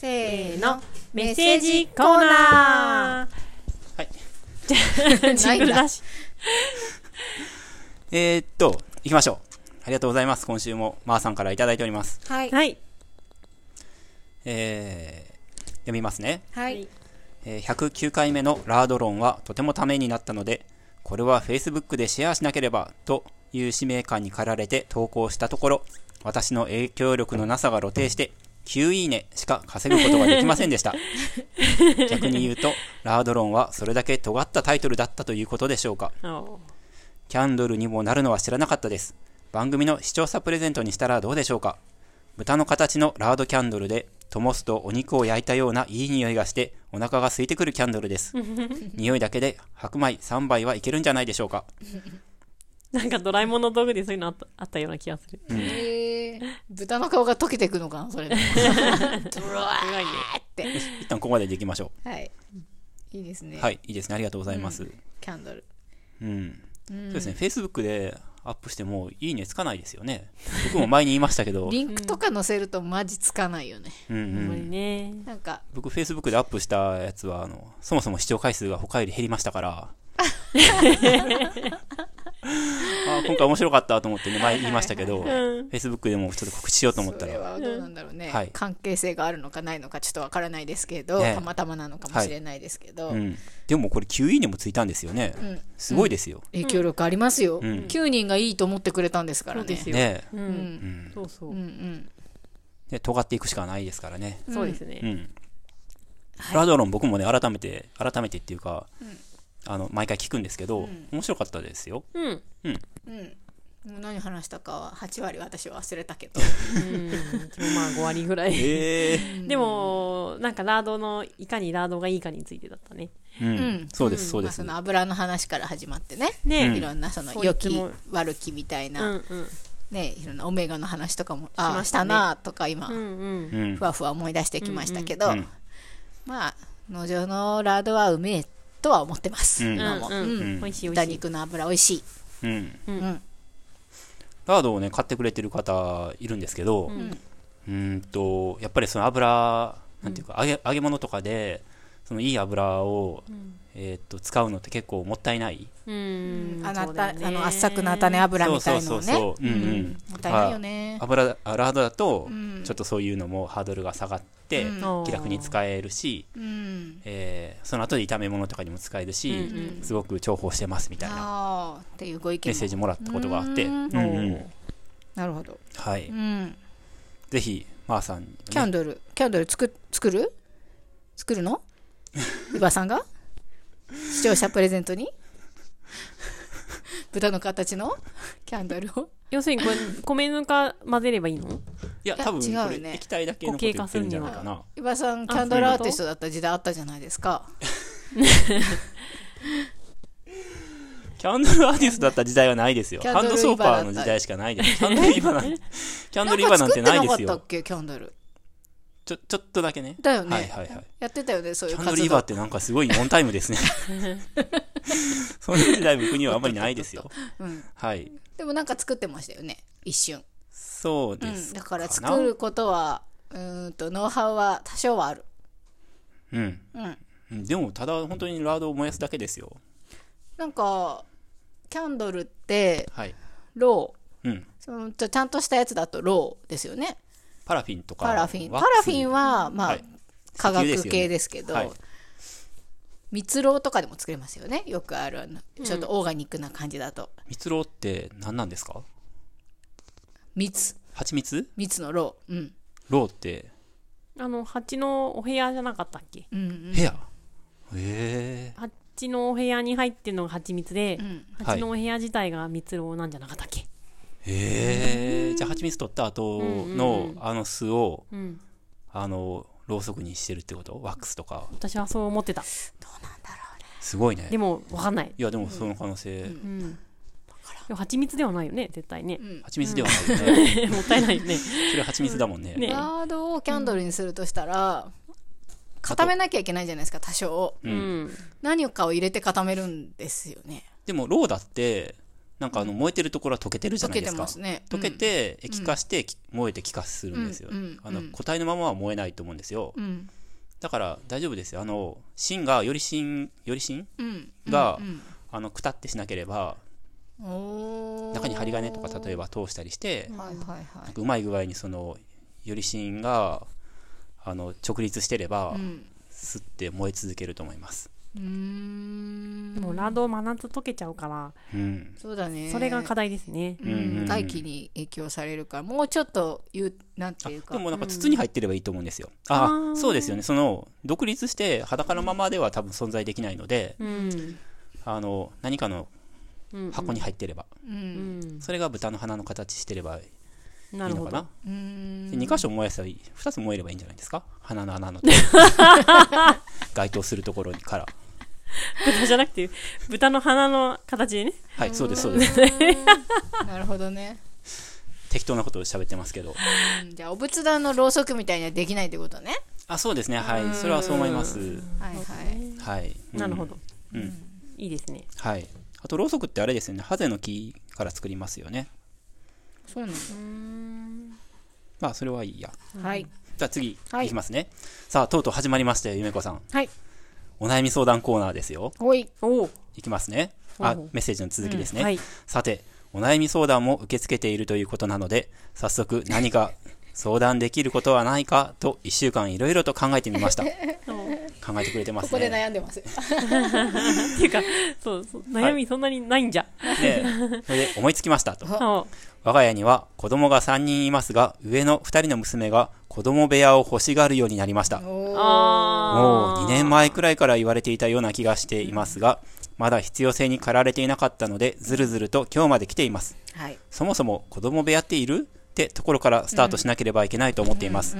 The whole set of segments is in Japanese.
せーののメッセージコーナはい。ージングルだし。えー、っと、行きましょう。ありがとうございます。今週も、まーさんからいただいております。はいはい。えー、読みますね。はいえー109回目のラード論はとてもためになったので、これは Facebook でシェアしなければという使命感に駆られて投稿したところ、私の影響力のなさが露呈して、9いいねしか稼ぐことができませんでした。逆に言うと、ラード論はそれだけ尖ったタイトルだったということでしょうか。おキャンドルにもなるのは知らなかったです。番組の視聴者プレゼントにしたらどうでしょうか。豚の形のラードキャンドルで、灯すとお肉を焼いたようないい匂いがして、お腹が空いてくるキャンドルです。匂いだけで白米3杯はいけるんじゃないでしょうか。なんかドラえもんの道具でそういうのあったような気がする。えー、豚の顔が溶けていくのかなそれでドラすごいね。ーって一旦ここまででいきましょはいいいですねう。はい、いいですね。ありがとうございます。キャンドルうん。そうですね、Facebook でアップしてもいいねつかないですよね。僕も前に言いましたけど、リンクとか載せるとマジつかないよねうんうほん。ね。なんか僕 Facebook でアップしたやつは、あの、そもそも視聴回数が他より減りましたから、あ今回面白かったと思ってね、前言いましたけど、Facebook でもちょっと告知しようと思ったそれら、はどうなんだろうね、はい関係性があるのかないのかちょっとわからないですけど、ねたまたまなのかもしれないですけど、うん。でもこれ9いいねもついたんですよね。んすごいですよ。影響力ありますよ、ん9人がいいと思ってくれたんですからねそうですよ。ねう。うんん。そうそううんう。んで尖っていくしかないですからね。そうですね。うん。ラドロン僕もね、改めて、改めてっていうか、あの、毎回聞くんですけど、面白かったですよ。うん。もう何話したかは8割私は忘れたけど うん。まあ5割ぐらい。ええでも、なんかラードの、いかにラードがいいかについてだったね。うん。そうです、そうまあ、ですそ。の油の話から始まってね、ねいろんなその良き悪きみたいうんな、うん。ねいろんなオメガの話とかもああしたたなとか今、うんうん。うんふ。わふわ思い出してきましたけど、うんまあ農場のラードはうめえとは思ってます、うん。豚味しい。肉の油美味しい、うん。うん。ラードをね、買ってくれてる方いるんですけど、うーんと、やっぱりその油、なんていうか、揚げ、揚げ物とかで、そのいい油を、えーっと、使うのって結構もったいない。うん。あなた、そうだよね。あの圧搾の種油みたいのをね。そうそうそうそう。うんうん。もったいないよね、油、あラードだとん、ちょっとそういうのもハードルが下がって、うん。気楽に使えるし、うん。えーその後で炒め物とかにも使えるし、うんすごく重宝してますみたいなああっていうご意見も。メッセージもらったことがあって、ううん。んうん。なるほど、はい、うん、ぜひ、まーさんに、ね、キャンドル。キャンドル作作る？作るの？伊庭さんが？視聴者プレゼントに？豚の形の？キャンドルを？要するにこれ、米ぬか混ぜればいいの？いや、多分こ違うよね。れ液体だけのこと言ってるんじゃないかな。伊庭さんキャンドルアーティストだった時代あったじゃないですか？キャンドルアーティストだった時代はないですよ。キャンハンドソーパーの時代しかないです。キャンドルイバなんて、キャンドルイバなんてないですんか作ってなかったよ。っ。けキャンドルちょ、ちょっとだけね。だよねはいはいはい。やってたよねそういうキャンドルイバってなんかすごいオンタイムですね。そんな時代僕にはあんまりないですよ。うんはい。でもなんか作ってましたよね一瞬うん、そうですだからな作ることはうーんとノウハウは多少はあるうん。うんうんでも、ただ本当にラードを燃やすだけですよ。なんかキャンドルってはい。ローうん。そのちゃんとしたやつだとローですよねパラフィンとか。パラフィン。パラフィンはまあ、はい。化学系ですけどはい。蜜ろうとかでも作れますよね。よくあるあのちょっとオーガニックな感じだと、蜜ろうって何なんですか？蜜。蜂蜜？蜜のろう。うん。ろうって、あの、蜂のお部屋じゃなかったっけ？うん部屋？へえ。蜂のお部屋に入ってるのが蜂蜜で、ん。蜂のお部屋自体が蜜ろうなんじゃなかったっけ？へえじゃあ蜂蜜取った後のあの巣をうん。あのろうそくにしてるってこと？ワックスとか？私はそう思ってた。すごいね。でも、わかんない。いやでもその可能性、うん。でも蜂蜜ではないよね、絶対ね。蜂蜜ではないよね、もったいないよね。それ蜂蜜だもんね。ね。ラードをキャンドルにするとしたら、固めなきゃいけないじゃないですか多少。うん。何かを入れて固めるんですよね。でもろうだってなんかあの燃えてるところは溶けてるじゃ溶けてないですか。ますね。溶けて液化してき燃えて気化するんですよ、うん。うん。あのうん。固体のままは燃えないと思うんですよ、うん。だから大丈夫ですよ。あの芯がより芯より芯うん。が、うん。あのくたってしなければ中に針金とか例えば通したりして、はいはいはい。かうまい具合にそのより芯があの直立してれば、うん。すって燃え続けると思いますうーん。でもラード真夏溶けちゃうから、うんそうだね。それが課題ですね。ううんうんん。大気に影響されるから、もうちょっと言う、なんていうか。でもなんか筒に入ってればいいと思うんですよ、ああーそうですよねその独立して裸のままでは多分存在できないので、うん。あの何かのうん箱に入ってれば、う。うんん。それが豚の鼻の形してればいな？いるほどのかな。うーん。で2箇所燃やせばいい2つ燃えればいいんじゃないですか？鼻の穴の 該当するところから 豚じゃなくて、豚の鼻の形でね。はいそうですそうです。なるほどね。適当なことを喋ってますけど。うん。じゃあ、お仏壇のろうそくみたいにはできないってことね。あそうですね。はい。それはそう思います。はいはい。はい、うん。なるほど。うん。いいですね。はい。あとろうそくってあれですよね。ハゼの木から作りますよね。そうなんだ。まあそれはいいや。はい。じゃあ次、はい。い、きますね。さあとうとう始まりましたよゆめこさん。はい。お悩み相談コーナーですよおい。おお。いきますねあメッセージの続きですね、はい。さて、お悩み相談も受け付けているということなので、早速何か相談できることはないかと1週間いろいろと考えてみました。考えてくれてますここでね。悩んでます。っていうか、そうそう、悩みそんなにないんじゃ。ねそれで思いつきましたと。あ我が家には子供が3人いますが、上の2人の娘が子供部屋を欲しがるようになりました。もあう2年前くらいから言われていたような気がしていますが、まだ必要性に駆られていなかったので、ずるずると今日まで来ています。はい。そもそも子供部屋っている？ってところからスタートしなければいけないと思っています。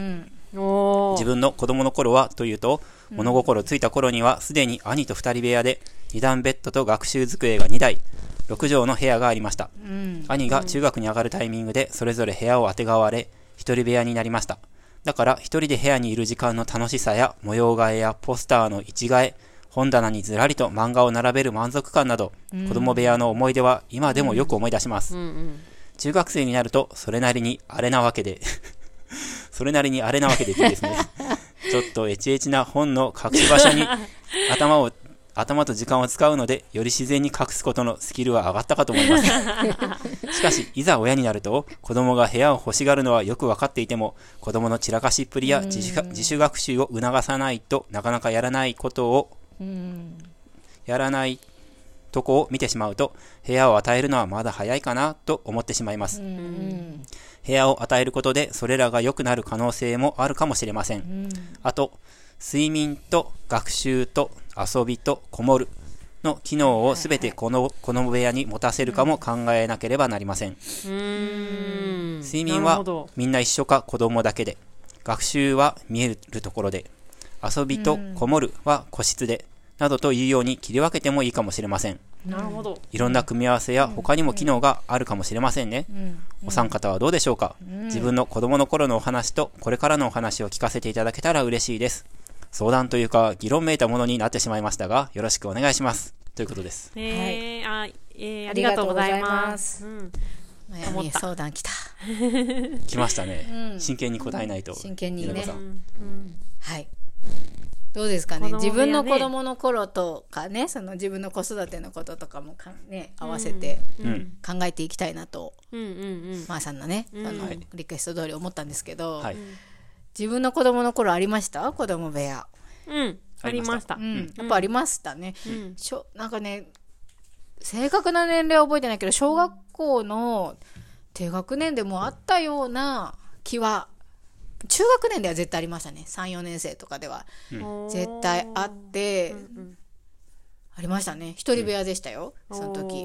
自分の子供の頃はというと、物心ついた頃にはすでに兄と二人部屋で、二段ベッドと学習机が2台、6畳の部屋がありました。うん。兄が中学に上がるタイミングで、それぞれ部屋を当てがわれ、一人部屋になりました。だから、一人で部屋にいる時間の楽しさや、模様替えやポスターの一替え、本棚にずらりと漫画を並べる満足感など、子供部屋の思い出は今でもよく思い出します。うんうん。中学生になると、それなりにあれなわけで、それなりにあれなわけでってですね、ちょっとエチエチな本の隠し場所に頭を、頭と時間を使うので、より自然に隠すことのスキルは上がったかと思います。しかし、いざ親になると、子供が部屋を欲しがるのはよくわかっていても、子供の散らかしっぷりや自主か自主学習を促さないとなかなかやらないことを、うん。やらないとこを見てしまうと、部屋を与えるのはまだ早いかなと思ってしまいます。うん。部屋を与えることでそれらが良くなる可能性もあるかもしれません。あと、睡眠と学習と遊びとこもるの機能をすべてこの、この部屋に持たせるかも考えなければなりません。睡眠はみんな一緒か子供だけで、学習は見えるところで、遊びとこもるは個室で、などというように切り分けてもいいかもしれません。なるほど。いろんな組み合わせや他にも機能があるかもしれませんね。お三方はどうでしょうか、自分の子供の頃のお話とこれからのお話を聞かせていただけたら嬉しいです。相談というか議論めいたものになってしまいましたが、よろしくお願いします。ということです。えー、あ、えー、ありがとうございます。うん。悩み相談来た。来ましたね。真剣に答えないと。真剣にねゆめこさんはい。どうですかね？ね自分の子供の頃とかね、その自分の子育てのこととかもかね、合わせてうん。考えていきたいなと、うんうんうん。まーさんのね、あのはいリクエスト通り思ったんですけど、はい。自分の子供の頃ありました？子供部屋。うん。ありました。うん。やっぱありましたね。うん。しょなんかね、正確な年齢は覚えてないけど、小学校の低学年でもあったような気は、中学年では絶対ありましたね。3、4年生とかでは。絶対あって、ありましたね。一人部屋でしたよ、その時。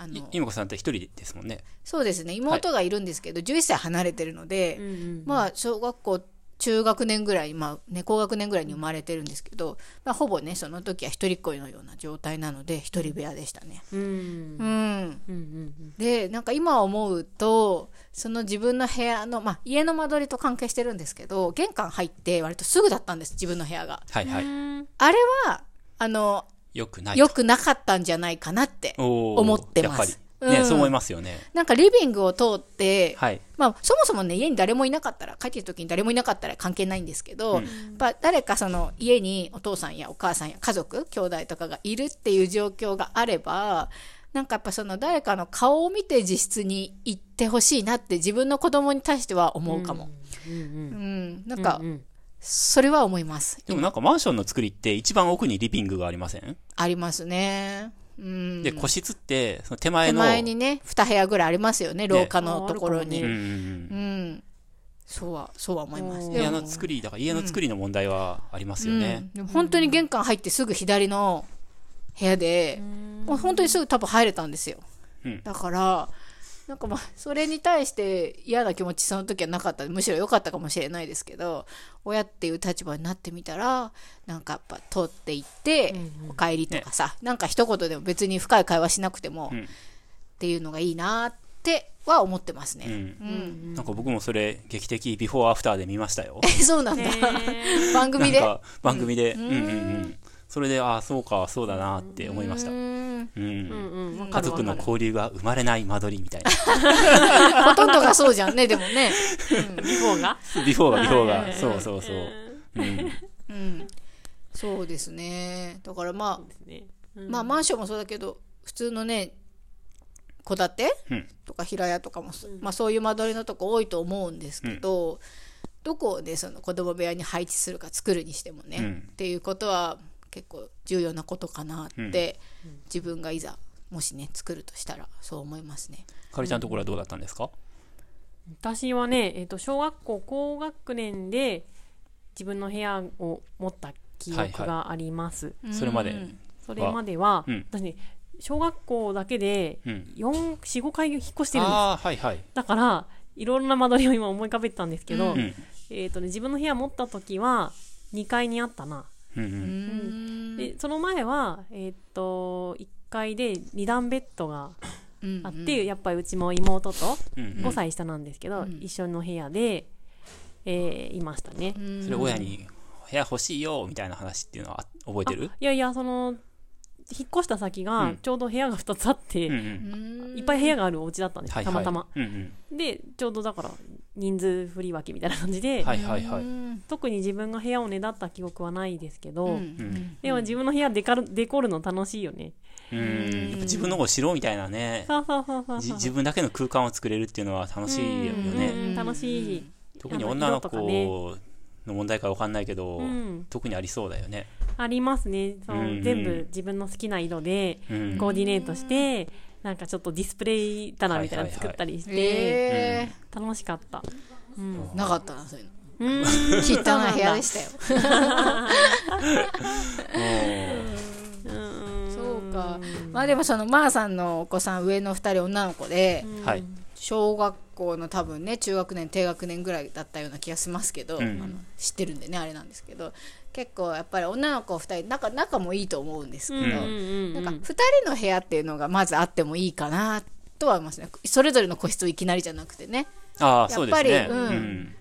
あのゆめこさんって一人ですもんね。そうですね。妹がいるんですけど、11歳離れてるので、うんうん。まあ、小学校、中学年ぐらい、まあ、ね、高学年ぐらいに生まれてるんですけど、まあ、ほぼね、その時は一人っ子のような状態なので、一人部屋でしたね。うん。うん。で、なんか今思うと、その自分の部屋の、まあ、家の間取りと関係してるんですけど、玄関入って割とすぐだったんです、自分の部屋が。はいはい。うん。あれは、あの、よくない。良くなかったんじゃないかなって思ってます。ね、うんそう思いますよね。なんかリビングを通って、はい。まあ、そもそもね、家に誰もいなかったら、帰ってきた時に誰もいなかったら関係ないんですけど、うんやっぱ誰かその家にお父さんやお母さんや家族、兄弟とかがいるっていう状況があれば、なんかやっぱその誰かの顔を見て自室に行ってほしいなって自分の子供に対しては思うかも。うんうんうん。なんかう、んそれは思います。でもなんかマンションの作りって一番奥にリビングがありません？ありますね。うん。で、個室って、その手前手の。前にね、二部屋ぐらいありますよね、廊下のところに。ねうん。そうは、そうは思います。うん部屋の作り、だから家の作りの問題はありますよね。本当に玄関入ってすぐ左の部屋で、もう本当にすぐ多分入れたんですよ。うんだから、なんかまあ、それに対して嫌な気持ちその時はなかった。むしろ良かったかもしれないですけど、親っていう立場になってみたら、なんかやっぱ通っていって、お帰りとかさ、なんか一言でも別に深い会話しなくても、うんっていうのがいいなっては思ってますね。うんうん。なんか僕もそれ劇的ビフォーアフターで見ましたよ。え、そうなんだ。へ 番組で。番組で、うんうんうん。それで、ああ、そうか、そうだなって思いました。家族の交流が生まれない間取りみたいな。ほとんどがそうじゃんね、でもね。 before が？ before が before が。はいそうそうそう。うん。うん。そうですね。だからまあ、まあマンションもそうだけど、普通のね、戸建てうんとか平屋とかもそ、まあそういう間取りのとこ多いと思うんですけど、どこをね、その子供部屋に配置するか作るにしてもね、うんっていうことは結構重要なことかなって、自分がいざ、もしね、作るとしたらそう思いますね。かりちゃんのところはどうだったんですか？私はね、えっと小学校高学年で自分の部屋を持った記憶があります、それまで。それまでは、うん私ね小学校だけでうん。45回引っ越してるんですはいはい。だからいろんな間取りを今思い浮かべてたんですけど、うんうん。えっとね、自分の部屋持った時は2階にあったなうんう。うんんでその前は、えっと1階で2段ベッドがうんあって、やっぱりうちも妹とうん5歳下なんですけど、うん一緒の部屋で、えーいましたね、うん。それ親に、部屋欲しいよ、みたいな話っていうのはあ覚えてる？いやいやその引っ越した先うがんちょうど部屋が2つあって、うんうん。いっぱい部屋があるお家だったんです、はいはい。たまたま。うんでちょうどだから人数振り分けみたいな感じで、うん。はいはいはい。うん特に自分が部屋をねだった記憶はないですけど、うんうん。でも自分の部屋デカルデコるの楽しいよねうん。やっぱ自分の方を知ろうみたいなね。そうそうそうそうじ自分だけの空間を作れるっていうのは楽しいようんね。うん楽しい、特に女の子の問題かわかんないけど、うん特にありそうだよね。ありますねそう、うんうん全部自分の好きな色でうん。コーディネートして、なんかちょっとディスプレイ棚みたいなの作ったりして、え楽しかった。うん。ー、なかったな、そういうの。うん。汚い部屋でしたよ。うん。そうか。まあでもその、まーさんのお子さん、上の二人女の子で、はい。小学校の多分ね、中学年、低学年ぐらいだったような気がしますけど、うんあの知ってるんでね、あれなんですけど、結構やっぱり女の子二人、仲、仲もいいと思うんですけど、うんなんか二人の部屋っていうのがまずあってもいいかな、とは思いますね。それぞれの個室をいきなりじゃなくてね。あ。やっぱりうんうん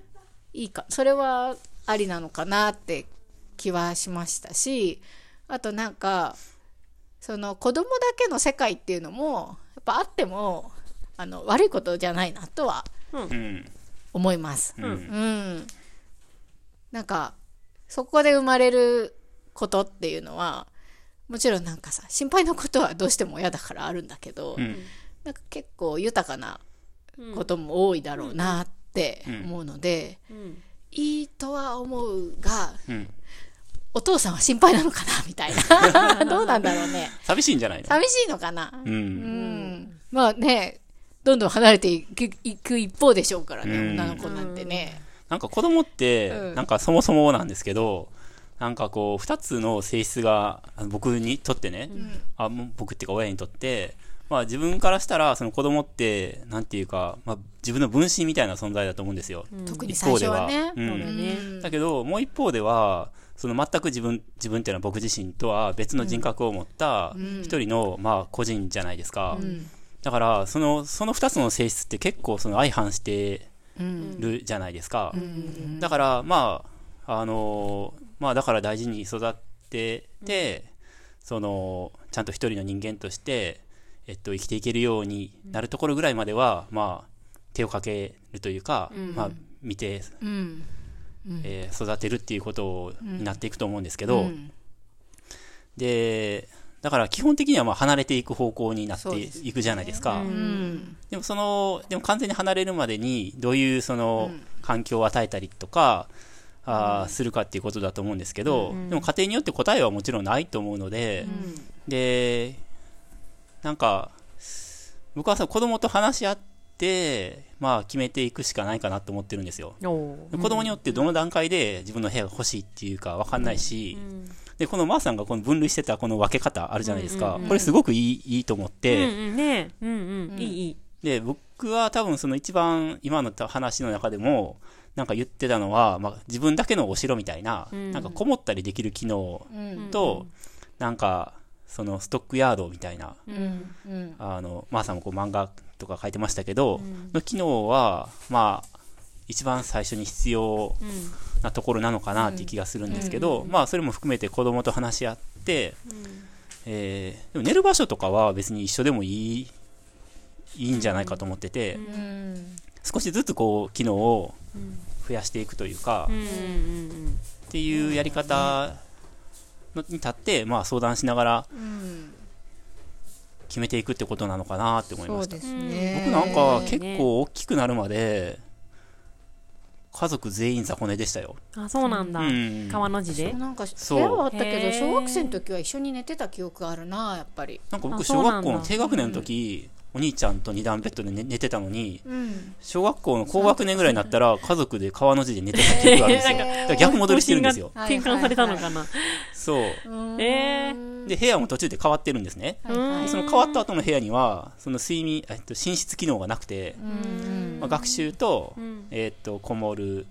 いいか、それはありなのかなって気はしましたし、あとなんか、その子供だけの世界っていうのも、やっぱあっても、あの、悪いことじゃないなとはうん。思います。うんうん。なんか、そこで生まれることっていうのは、もちろんなんかさ、心配なことはどうしても嫌だからあるんだけど、うん。なんか結構豊かなことも多いだろうなって思うので、うんいいとは思うが、うん。お父さんは心配なのかなみたいな。どうなんだろうね。寂しいんじゃないの？寂しいのかな？う。うんん。まあね、どんどん離れていくいく一方でしょうからね、うん。女の子なんてね。なんか子供ってう、ん。なんかそもそもなんですけど、なんかこう、二つの性質が、僕にとってね、あもう僕っていうか親にとって、まあ自分からしたら、その子供って、なんていうか、まあ自分の分身みたいな存在だと思うんですよ。特に最初はね。うん。だけど、もう一方では、その全く自分、自分っていうのは僕自身とは別の人格を持ったん。一人の、まあ個人じゃないですか。うんだから、その、その二つの性質って結構その相反してうん。るじゃないですか。うん。だから、まあ、あのまあだから大事に育ってて、その、ちゃんと一人の人間として、えっと、生きていけるようになるところぐらいまでは、まあ、手をかけるというか、まあ、見て、うん。えー育てるっていうことになっていくと思うんですけど、うん。で、だから基本的にはまあ離れていく方向になってそうですいくじゃないですか。うん。でもその、でも完全に離れるまでに、どういうその環境を与えたりとか、あーするかっていうことだと思うんですけど、でも家庭によって答えはもちろんないと思うので、で、なんか、僕はさ、子供と話し合って、まあ決めていくしかないかなと思ってるんですよ。子供によってどの段階で自分の部屋が欲しいっていうか分かんないし、で、このマーさんがこの分類してたこの分け方あるじゃないですか。これすごくいい、いいと思って、うんうんね。うんうん。いいいい。で、僕は多分その一番今の話の中でも、なんか言ってたのは、まあ、自分だけのお城みたいな、なんかこもったりできる機能と、なんか、そのストックヤードみたいな、うん。うん。あの、まー、さんもこう漫画とか書いてましたけど、の機能は、まあ、一番最初に必要なところなのかなっていう気がするんですけど、まあ、それも含めて子供と話し合って、えーでも寝る場所とかは別に一緒でもいい、いいんじゃないかと思ってて、うん。少しずつこう機能を増やしていくというか、っていうやり方のに立って、まあ、相談しながらうん。決めていくってことなのかなって思いました。ね。僕なんかね結構大きくなるまで家族全員雑魚寝でしたよ、うんあそうなんだ。うん。川の字で？そうなんかそう。部屋はあったけへー。ど小学生の時は一緒に寝てた記憶があるなやっぱり。なんか僕あそうなんだ。小学校の低学年の時、お兄ちゃんと二段ベッドで寝寝てたのにうん。小学校の高学年ぐらいになったら家族で川の字で寝てた記憶があるんですよ。だから逆戻りしてるんですよ。転換されたのかな？そう。えー。で部屋も途中で変わってるんですね。はいはい。でその変わった後の部屋にはその睡眠、えっと、寝室機能がなくて、うん。まあ、学習と,、ん。えっとこもる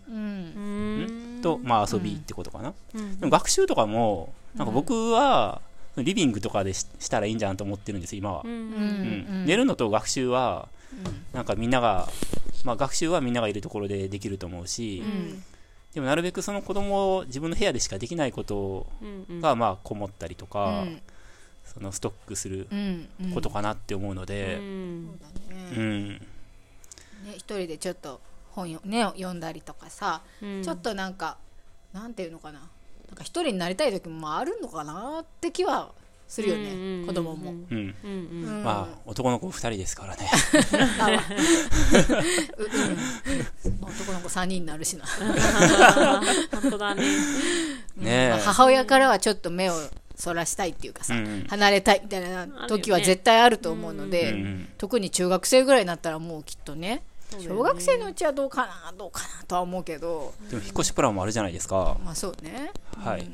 と、まあ、遊びってことかな、うん。でも学習とかもなんか僕はリビングとかでししたらいいんじゃんと思ってるんです今は、うんううん。ん。寝るのと学習はなんかみんなが、まあ、学習はみんながいるところでできると思うし、うん。でもなるべくその子供を自分の部屋でしかできないことがまあこもったりとうか、ん。そのストックすることかなって思うので、うん。うん。ね一人でちょっと本よ、ね、読んだりとかさ、うん。ちょっとなんかなんていうのかななんか一人になりたい時もまああるのかなって気はするよね、うんうんうん子供も、うん。うん。うんうんまあ男の子2人ですからね。ううん。男の子3人になるしな、本当だね。ねえ。まあ母親からはちょっと目をそらしたいっていうかさ、うん離れたいみたいな時は絶対あると思うので、うんうん。特に中学生ぐらいになったらもうきっとね小学生のうちはどうかなどうかなとは思うけど。でも引っ越しプランもあるじゃないですか。まあそうね。はい。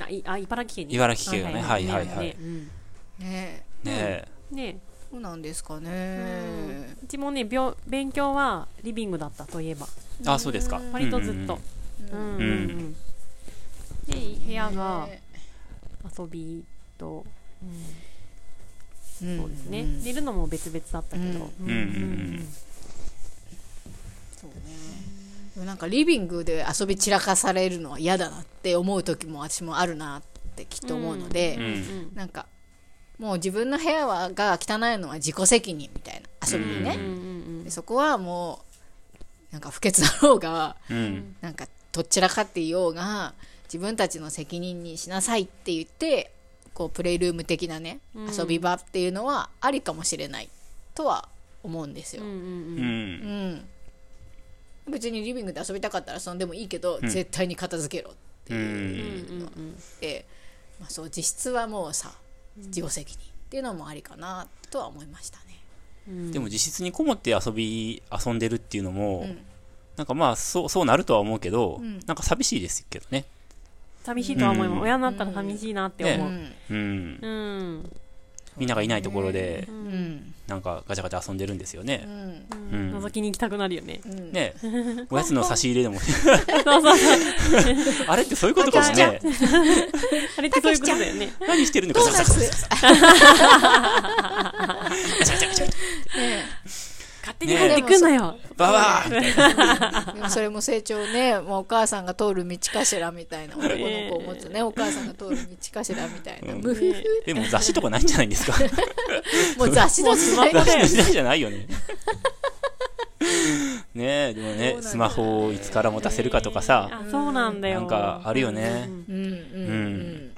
あいあ茨城県。に茨城県がねはいはいはい。ねうん。ね。ねねそうなんですかね。うちもね病勉強はリビングだったといえば。えあそうですか。割とずっと。うん。うん。うん。で部屋がね遊びとうん。そうですね。ん。寝るのも別々だったけど。うん。うん。うん。うんそうね。でもなんかリビングで遊び散らかされるのは嫌だなって思う時も私もあるなってきっと思うので、うん。うん。なんかもう自分の部屋はが汚いのは自己責任みたいな遊びにね、うんうんでそこはもうなんか不潔だろうがうん。なんかとっちらかっていようが自分たちの責任にしなさいって言ってこうプレイルーム的なね、遊び場っていうのはありかもしれないとは思うんですよ、うんうんううんん別にリビングで遊びたかったらそんでもいいけど、絶対に片付けろってういう、うんうんうんで、まあ、そう実質はもうさ自己責任っていうのもありかなとは思いましたね。うん。でも実質にこもって遊び遊んでるっていうのも、ん。なんかまあそうそうなるとは思うけど、ん。なんか寂しいですけどね。寂しいとは思います。うん。親になったら寂しいなって思う。うん。うん。うんみんながいないところでうん。なんかガチャガチャ遊んでるんですよね。う、ん。うん。うん覗きに行きたくなるよね。うんね。おやつの差し入れでも。そうそうあれってそういうことかもね。あれってそういうことだよね。何してるのかガチャガチャガチャガチャガチャガチャ。ね勝手に入ってくんなよ。ババーみたいな。でもそれも成長ね、もうお母さんが通る道かしらみたいな、男の子を持つね、お母さんが通る道かしらみたいな。でも雑誌とかないんじゃないんですか もう雑誌の時代もう雑誌の時代じゃないよね。ねえ、でもね、スマホをいつから持たせるかとかさ、あ、そうなんだよ。なんかあるよねうんうんうんうんうん。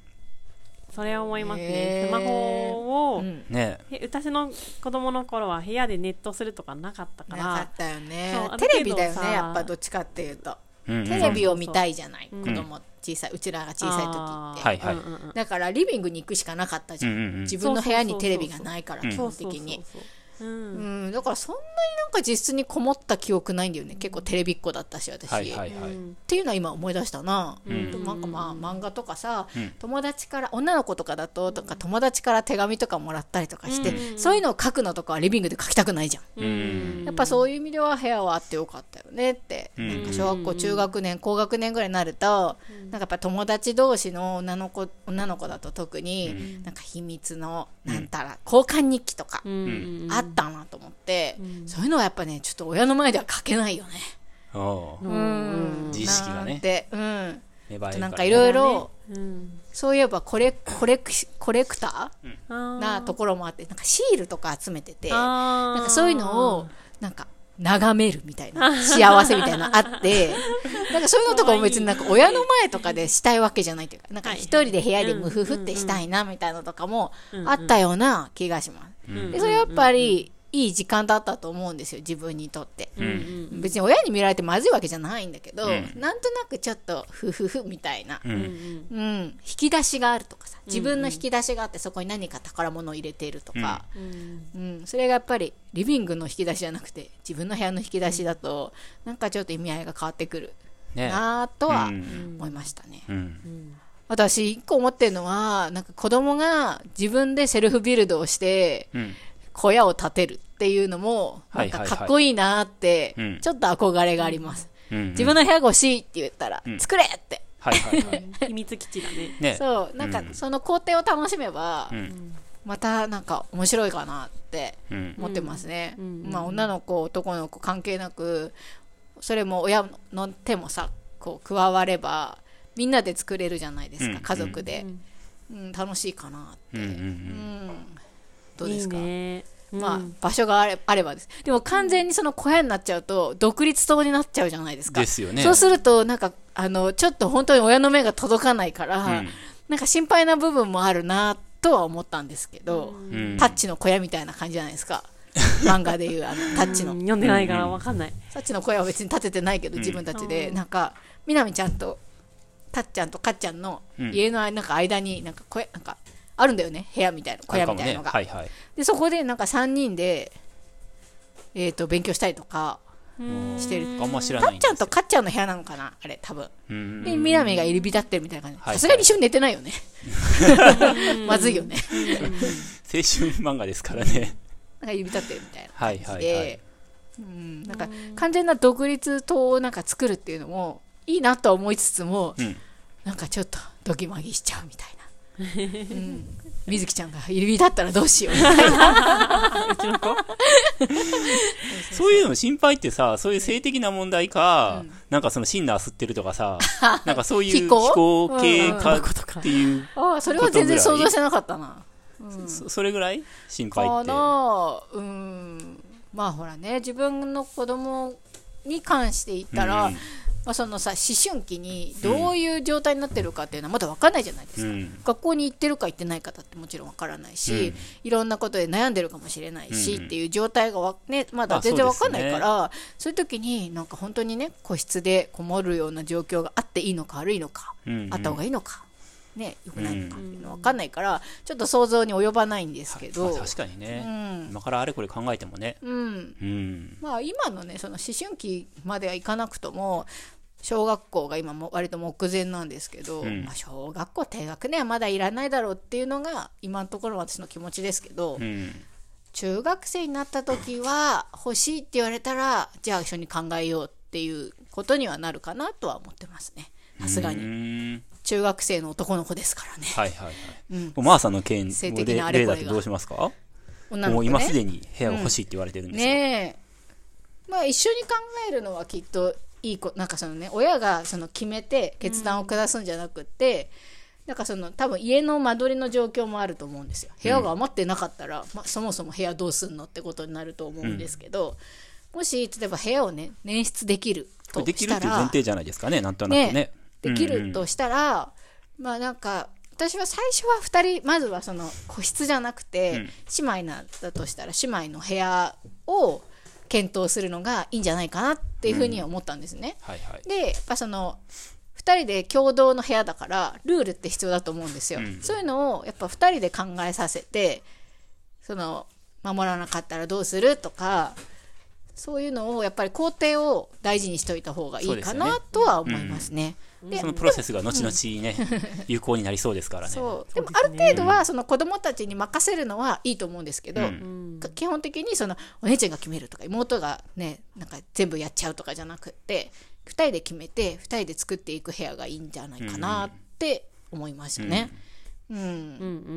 それは思いますへね。ー。スマホを、うん。ね。へ私の子供の頃は部屋でネットするとかなかったかなら、かったよね。テレビだよさねやっぱどっちかっていうと。え。うんうん。テレビを見たいじゃない、うん子供小さいうちらが小さい時って、だからリビングに行くしかなかったじゃん、うんうんうん。自分の部屋にテレビがないから基本的に。そうん。うんだからそんなになんか実質にこもった記憶ないんだよね。結構テレビっ子だったし私、はいはいはい。っていうのは今思い出したな、ん。なんかまあ漫画とかさ、うん。友達から女の子とかだととか友達から手紙とかもらったりとかして、うん。そういうのを書くのとかはリビングで書きたくないじゃん、うん。やっぱそういう意味では部屋はあってよかったよねって、うん。なんか小学校中学年高学年ぐらいになると、なんかやっぱ友達同士の女の子女の子だと特に、なんか秘密のなんたら、交換日記とかうん。あったなと思って、そういうのはやっぱねちょっと親の前では書けないよね。おううん。自意識がね。なんてうん。なんかいろいろうん。そういえばコレコレクシコレクタあーーなところもあってなんかシールとか集めててなんかそういうのをなんか眺めるみたいな幸せみたいなのあって なんかそういうのとかも別になんか親の前とかでしたいわけじゃないというかなんか一人で部屋でムフフってしたいなみたいなのとかもあったような気がします。でそれやっぱりいい時間だったと思うんですよ自分にとって。うん。別に親に見られてまずいわけじゃないんだけど、うん。なんとなくちょっとフフフみたいな、ううんん。うん、引き出しがあるとかさ自分の引き出しがあってそこに何か宝物を入れているとか、うん。うん。それがやっぱりリビングの引き出しじゃなくて自分の部屋の引き出しだとなんかちょっと意味合いが変わってくるね。なぁとはうん。思いましたね。うん私一個思ってるのはなんか子供が自分でセルフビルドをしてうん。小屋を建てるっていうのもなんかかっこいいなってうん。ちょっと憧れがあります。うん自分の部屋が欲しいって言ったら、ん。作れって。はいはいはい。秘密基地だね。ね。そう、なんかうんその工程を楽しめば、うん。またなんか面白いかなってうん。思ってますね。うん。まあ女の子、男の子関係なく、それも親の手もさ、こう加われば、みんなで作れるじゃないですか、うん家族でう、んうん楽しいかなって。うんうんううんんどうですか？いいね。まあうん、場所があれあればです。でも完全にその小屋になっちゃうと、独立島になっちゃうじゃないですか。ですよねそうすると、なんか、あの、ちょっと本当に親の目が届かないから、うんなんか心配な部分もあるな、とは思ったんですけど、うんタッチの小屋みたいな感じじゃないですか。漫画でいう、あの、タッチのうん。読んでないからわかんない。タッチの小屋は別に建ててないけど、自分たちで、うんなんか、みなみちゃんと、たっちゃんとかっちゃんのうん家のなんか間に、なんか小屋、なんか、あるんだよね、部屋みたいな、小屋みたいなのが。あるかもねで、そこでなんか3人で、えっ、と、勉強したりとかしてる。はいはいあんま知らたっちゃんとかっちゃんの部屋なのかなあれ、多分。うんで、みなみが入り浸ってるみたいな感じ。はいさすがに一緒に寝てないよね。まずいよね。青春漫画ですからねなんか入り浸ってるみたいなはい感じはいはいで。うん、なんか完全な独立島をなんか作るっていうのもいいなとは思いつつも、うん。なんかちょっとドキマギしちゃうみたいな。うん、水木ちゃんが入り浸ったらどうしようみたいな。うちの子？そういうの心配ってさそういう性的な問題かなんかそのシンナー吸ってるとかさ なんかそういう飛行？系うん。かっていうああ、それは全然想像してなかったな。そそれぐらい心配かって。なうん。まあほらね、自分の子供に関して言ったら、うんまあ、そのさ思春期にどういう状態になってるかっていうのはまだ分かんないじゃないですか、うん。学校に行ってるか行ってないかだってもちろん分からないし、うん。いろんなことで悩んでるかもしれないし、うんっていう状態がわ、ね、まだまあ全然分かんないから、そういう時になんか本当にね個室でこもるような状況があっていいのか悪いのか、うん。あった方がいいのか。ね、よくないのかっていうの分かんないから、ちょっと想像に及ばないんですけど、まあ確かにね。うん。今からあれこれ考えてもね。うん、うん。まあ今のねその思春期まではいかなくとも小学校が今も割と目前なんですけど、うん。まあ、小学校低学年はまだいらないだろうっていうのが今のところ私の気持ちですけど、うん。中学生になった時は欲しいって言われたらじゃあ一緒に考えようっていうことにはなるかなとは思ってますね。さすがうにん中学生の男の子ですからね。はいはいはい。うん。マーさんの件性で的なあれこれが。例だとどうしますか？ね。もう今すでに部屋が欲しいって言われてるんですよ。ねえまあ一緒に考えるのはきっといい子なんかそのね親がその決めて決断を下すんじゃなくって、なんかその多分家の間取りの状況もあると思うんですよ。部屋が余ってなかったら、まあ、そもそも部屋どうすんのってことになると思うんですけど、もし例えば部屋をね捻出できるとできるしたらっていう前提じゃないですかね、なんとなくね。できうんうんるとしたら、まあなんか私は最初は2人まずはその個室じゃなくて、姉妹なんだとしたら姉妹の部屋を検討するのがいいんじゃないかなっていうふうには思ったんですね。はいはい。でやっぱその2人で共同の部屋だからルールって必要だと思うんですよ、うんそういうのをやっぱ2人で考えさせてその守らなかったらどうするとかそういうのをやっぱり工程を大事にしておいた方がいいかなとは思いますね。でそのプロセスが後々ね、有効になりそうですからね。そう。でもある程度はその子供たちに任せるのはいいと思うんですけど、基本的にそのお姉ちゃんが決めるとか妹がねなんか全部やっちゃうとかじゃなくって2人で決めて2人で作っていく部屋がいいんじゃないかなって思いましたね。うん。うんう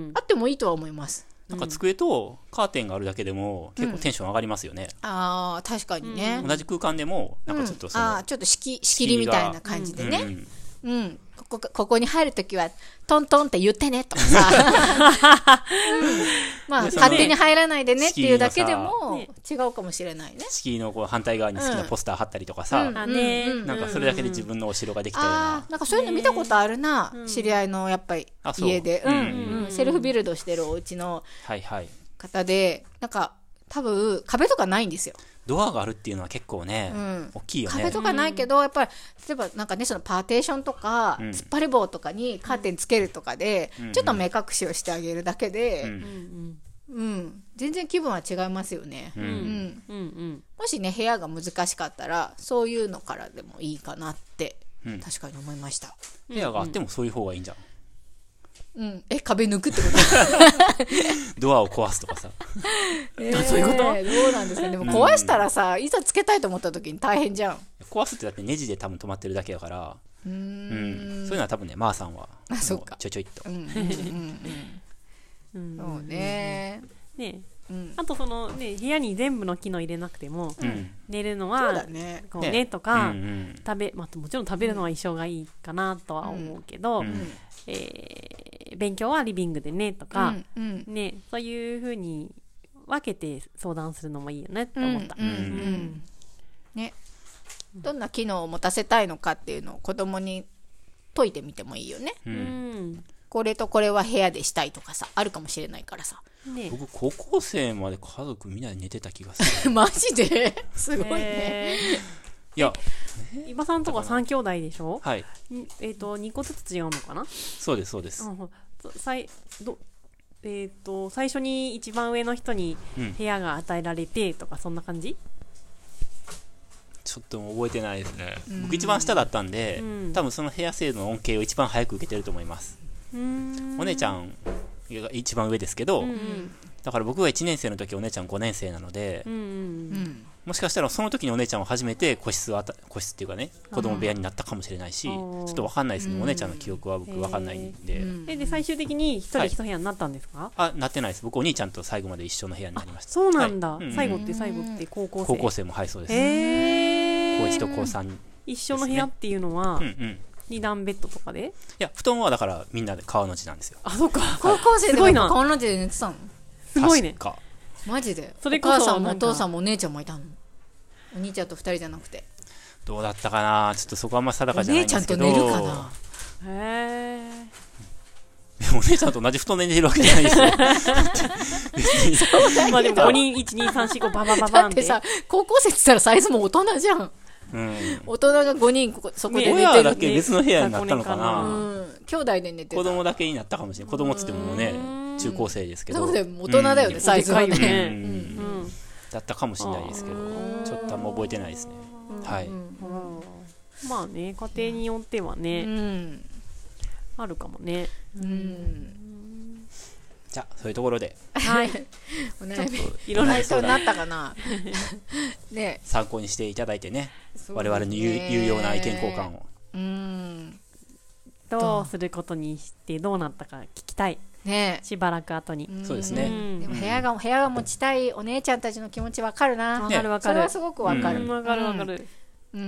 ん。あってもいいとは思います。なんか机とカーテンがあるだけでも結構テンション上がりますよね。あー確かにね。同じ空間でも、なんかちょっとその、あーちょっと仕切りみたいな感じでね。うんうん、ここここに入るときはトントンって言ってねとかさ、うん。まあ勝手に入らないでねっていうだけで敷も違うかもしれないね。敷居のこう反対側に好きなポスター貼ったりとかさ、うん。あねうん。なんかそれだけで自分のお城ができたようあなあ、なんかそういうの見たことあるな、知り合いのやっぱり家で、うん。うん。うん。セルフビルドしてるお家のはいはい。方で、なんか多分壁とかないんですよ。ドアがあるっていうのは結構ね、うん。大きいよね。壁とかないけど、やっぱり例えばなんかねそのパーテーションとか、うん。突っ張り棒とかにカーテンつけるとかで、うん。ちょっと目隠しをしてあげるだけで、ううんうん。ん。全然気分は違いますよね、ううん。んうんうん。もしね部屋が難しかったらそういうのからでもいいかなって、うん。確かに思いました、部屋があってもそういう方がいいんじゃんうん、え壁抜くってこと？ドアを壊すとかさ。えーそういうこと？どうなんですか？でも壊したらさ、いざつけたいと思った時に大変じゃん。壊すってだってネジで多分止まってるだけだから。うーうん。んそういうのは多分ねまーさんはあそっか。もちょいちょいっと。うんうんうんうん。うん。そうね。ねうん。あとそのね部屋に全部の機能入れなくてもうん。寝るのそうはだね。こうね。ねとかうんうん。食べまあもちろん食べるのは一緒がいいかなとは思うけどうん。えー勉強はリビングでねとかうんうん。ねそういうふうに分けて相談するのもいいよねって思った。ね。どんな機能を持たせたいのかっていうのを子供に解いてみてもいいよね。ううんんこれとこれは部屋でしたいとかさあるかもしれないからさ。ね。僕高校生まで家族みんなで寝てた気がする。マジで？すごいね。へいや。ー伊庭さんとか3兄弟でしょ？はい。んえっと2個ずつ違うのかな？そうですそうです。うんさいどえっ、と最初に一番上の人にうん。部屋が与えられてとかそんな感じ？ちょっと覚えてないですね。僕一番下だったんでうん。多分その部屋制度の恩恵を一番早く受けてると思いますお姉ちゃんが一番上ですけど、うんうん。だから僕が1年生の時お姉ちゃん5年生なので、うんうんうん。もしかしたらその時にお姉ちゃんは初めて個室をあた個室っていうかね子供部屋になったかもしれないし、ちょっと分かんないですね、お姉ちゃんの記憶は僕分かんないんで、うん。えで最終的に一人はい一部屋になったんですか、あなってないです。僕お兄ちゃんと最後まで一緒の部屋になりました。そうなんだ、はい。うん。最後って最後って高校生。高校生もはいそうです、へえ高1と高3に一緒の部屋っていうのはうんうん。い二段ベッドとかで？や布団はだからみんなで川の字なんですよ。あそうか。高校生ですごいな。顔の字で寝てたの？すごいね。確か。マジで？それこそお母さんもなんか。お父さんもお姉ちゃんもいたの？お兄ちゃんと二人じゃなくて。どうだったかな？ちょっとそこはあんま定おかじゃない姉ちゃんとんですけど寝るかな？へえ お姉ちゃんと同じ布団で寝てるわけじゃないですよ。別に。まあでも5人12345ババババンっだっててさ高校生って言ったらサイズも大人じゃん大人が5人ここそこで寝て親るだけ別の部屋になったのかねな。うん。兄弟で寝てた。子供だけになったかもしれない子供っつってもね中高生ですけど。そうだよ大人だよね、うん。サイズはでかいよね。うん。うん。だったかもしれないですけど。ちょっとあんま覚えてないですね。はい。まあね家庭によってはうね、ん。あるかもね。うん。じゃあそういうところで。はい。お悩みいろんな回答になったかな ね。参考にしていただいてね。そう我々に有用な意見交換を。うん。どうすることにしてどうなったか聞きたい。ね。しばらく後に。そうですね。ん。でも部屋が、部屋が持ちたいお姉ちゃんたちの気持ちわかるな。わかるわかる。それは。すごくわかる。うん。わかるわかる。うん。う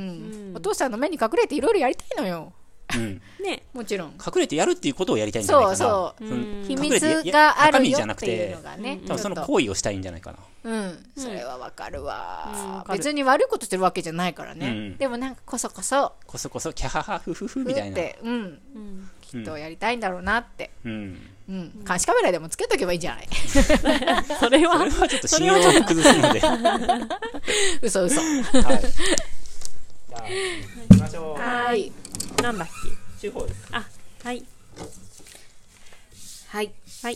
ん。お父さんの目に隠れていろいろやりたいのよ。うん。ね。もちろん。隠れてやるっていうことをやりたいんじゃないかな。そうそうの秘密があ中るよっていうてのがね。多分そのちょっと行為をしたいんじゃないかな。うん。それはわかるうんわ別に悪いことしてるわけじゃないからねうん。でもなんかこそこそ、こそこそ、キャハハフフフふみたいな。って、うん。うんきっとやりたいんだろうなって。うん。うん。監視カメラでもつけとけばいいんじゃない？そ れそれは、はちょっと信用を崩すので。はい。嘘嘘。じゃあ、行きましょう。はい。なんだっ地方です。けあ、はい。はい。はい。